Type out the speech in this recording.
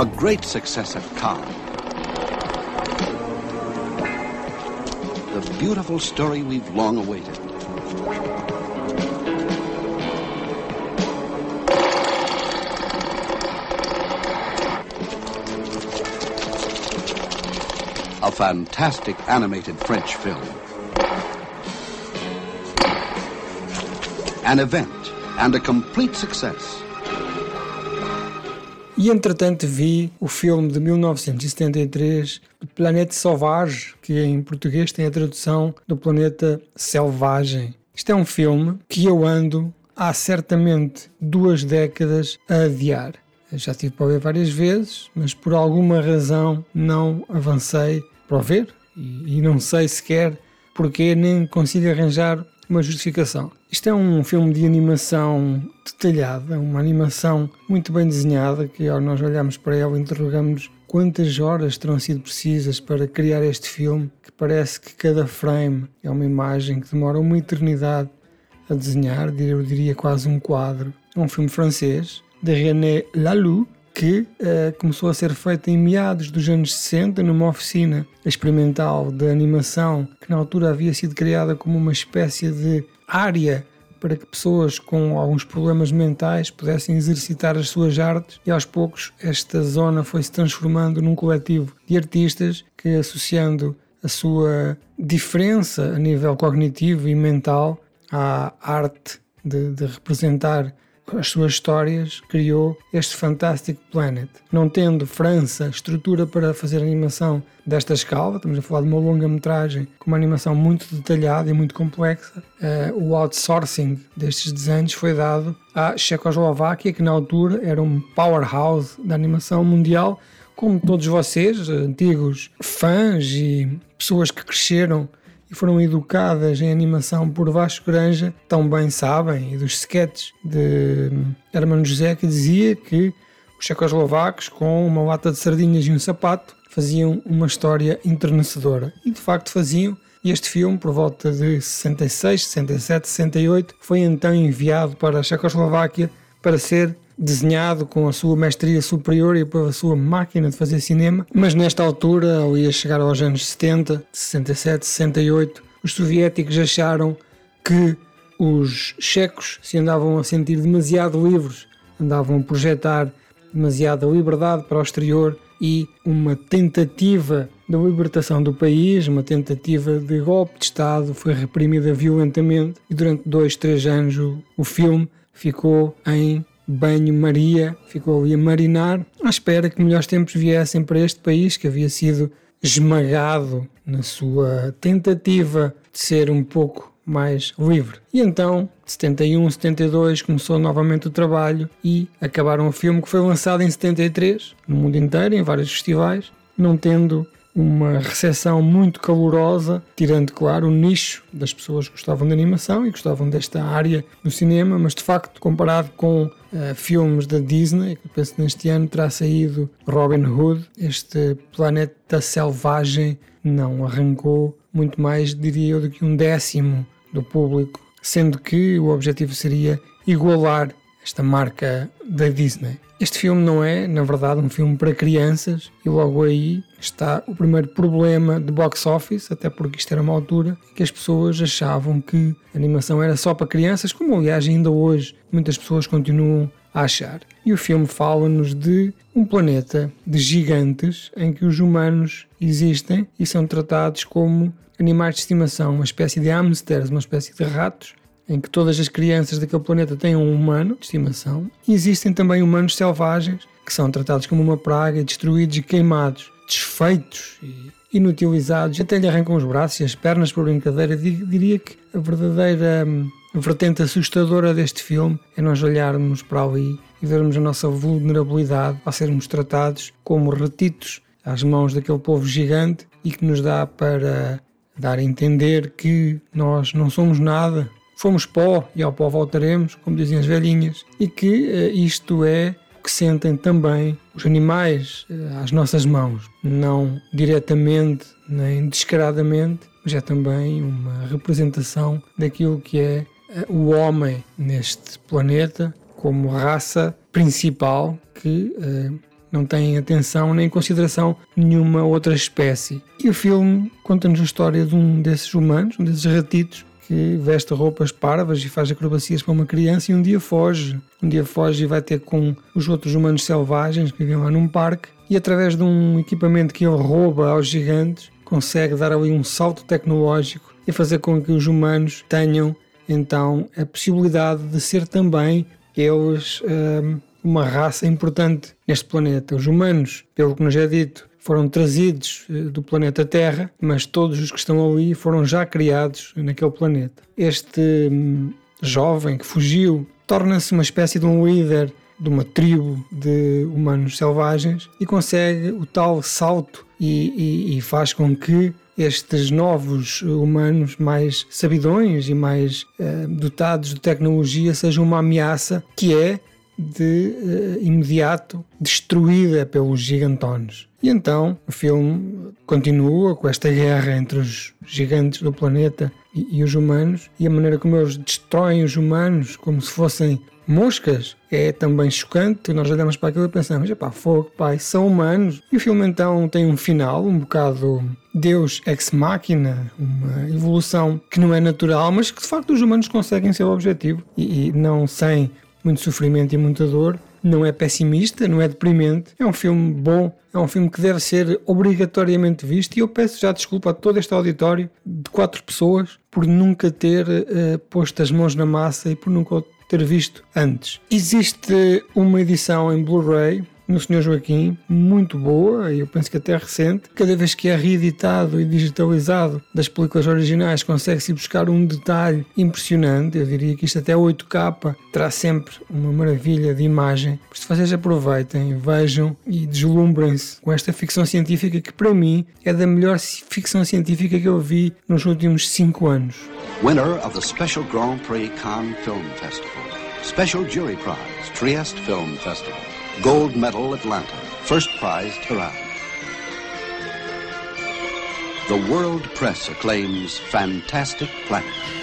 a great success at Cannes. The beautiful story we've long awaited. A fantastic animated French film. An event and a complete success. E entretanto vi o filme de 1973, Planeta Sauvage, que em português tem a tradução do Planeta Selvagem. Isto é um filme que eu ando há certamente duas décadas a adiar. Já tive para ver várias vezes, mas por alguma razão não avancei para o ver e, e não sei sequer porque nem consigo arranjar uma justificação. Isto é um filme de animação detalhada, uma animação muito bem desenhada, que ao nós olharmos para ela interrogamos quantas horas terão sido precisas para criar este filme, que parece que cada frame é uma imagem que demora uma eternidade a desenhar, eu diria quase um quadro. É um filme francês, de René Laloux, que uh, começou a ser feita em meados dos anos 60 numa oficina experimental de animação que na altura havia sido criada como uma espécie de área para que pessoas com alguns problemas mentais pudessem exercitar as suas artes e aos poucos esta zona foi se transformando num coletivo de artistas que associando a sua diferença a nível cognitivo e mental à arte de, de representar as suas histórias, criou este Fantastic Planet. Não tendo França estrutura para fazer animação desta escala, estamos a falar de uma longa-metragem com uma animação muito detalhada e muito complexa, uh, o outsourcing destes desenhos foi dado à Checoslováquia, que na altura era um powerhouse da animação mundial, como todos vocês, antigos fãs e pessoas que cresceram e foram educadas em animação por Vasco Granja, tão bem sabem, e dos sketches de Hermano José, que dizia que os checoslovacos, com uma lata de sardinhas e um sapato, faziam uma história enternecedora. E de facto faziam. E este filme, por volta de 66, 67, 68, foi então enviado para a Checoslováquia para ser desenhado com a sua mestria superior e pela sua máquina de fazer cinema, mas nesta altura, ao ia chegar aos anos 70, 67, 68, os soviéticos acharam que os checos se andavam a sentir demasiado livres, andavam a projetar demasiada liberdade para o exterior e uma tentativa de libertação do país, uma tentativa de golpe de Estado foi reprimida violentamente e durante dois, três anos o, o filme ficou em banho-maria, ficou ali a marinar, à espera que melhores tempos viessem para este país que havia sido esmagado na sua tentativa de ser um pouco mais livre. E então, 71, 72, começou novamente o trabalho e acabaram o filme que foi lançado em 73, no mundo inteiro, em vários festivais, não tendo uma recepção muito calorosa, tirando, claro, o nicho das pessoas que gostavam de animação e gostavam desta área do cinema, mas de facto, comparado com uh, filmes da Disney, que penso que neste ano terá saído Robin Hood, este planeta selvagem não arrancou muito mais, diria eu, do que um décimo do público, sendo que o objetivo seria igualar esta marca da Disney. Este filme não é, na verdade, um filme para crianças e logo aí está o primeiro problema de box office, até porque isto era uma altura em que as pessoas achavam que a animação era só para crianças, como aliás ainda hoje muitas pessoas continuam a achar. E o filme fala-nos de um planeta de gigantes em que os humanos existem e são tratados como animais de estimação, uma espécie de hamsters, uma espécie de ratos em que todas as crianças daquele planeta têm um humano de estimação, existem também humanos selvagens que são tratados como uma praga, destruídos e queimados, desfeitos e inutilizados, até lhe arrancam os braços e as pernas por brincadeira. Diria que a verdadeira hum, vertente assustadora deste filme é nós olharmos para ali e vermos a nossa vulnerabilidade ao sermos tratados como retitos às mãos daquele povo gigante e que nos dá para dar a entender que nós não somos nada, Fomos pó e ao pó voltaremos, como dizem as velhinhas, e que uh, isto é que sentem também os animais uh, às nossas mãos, não diretamente nem descaradamente, mas é também uma representação daquilo que é uh, o homem neste planeta como raça principal que não têm atenção nem consideração nenhuma outra espécie. E o filme conta-nos a história de um desses humanos, um desses ratitos, que veste roupas parvas e faz acrobacias para uma criança e um dia foge. Um dia foge e vai ter com os outros humanos selvagens que vivem lá num parque e através de um equipamento que ele rouba aos gigantes consegue dar ali um salto tecnológico e fazer com que os humanos tenham então a possibilidade de ser também eles hum, uma raça importante neste planeta. Os humanos, pelo que nos é dito, foram trazidos eh, do planeta Terra, mas todos os que estão ali foram já criados naquele planeta. Este hum, jovem que fugiu torna-se uma espécie de um líder de uma tribo de humanos selvagens e consegue o tal salto e, e, e faz com que estes novos humanos mais sabidões e mais uh, dotados de tecnologia sejam uma ameaça que é de uh, imediato destruída pelos gigantones. E então o filme continua com esta guerra entre os gigantes do planeta e, e, os humanos, e a maneira como eles destroem os humanos como se fossem moscas é também chocante. Nós olhamos para aquilo e pensamos: pá, fogo, pai, são humanos. E o filme então tem um final um bocado Deus ex machina, uma evolução que não é natural, mas que de facto os humanos conseguem ser o objetivo e, e não sem muito sofrimento e muita dor. Não é pessimista, não é deprimente. É um filme bom, é um filme que deve ser obrigatoriamente visto. E eu peço já desculpa a todo este auditório de quatro pessoas por nunca ter uh, posto as mãos na massa e por nunca ter visto antes. Existe uma edição em Blu-ray no Sr. Joaquim, muito boa, eu penso que até recente. Cada vez que é reeditado e digitalizado das películas originais, consegue-se buscar um detalhe impressionante. Eu diria que isto até 8K terá sempre uma maravilha de imagem. Por isso vocês aproveitem, vejam e deslumbrem-se com esta ficção científica que para mim é da melhor ficção científica que eu vi nos últimos 5 anos. Winner of the Special Grand Prix Cannes Film Festival. Special Jury Prize, Trieste Film Festival. Gold medal Atlanta. First prize Tehran. The world press acclaims Fantastic Planet.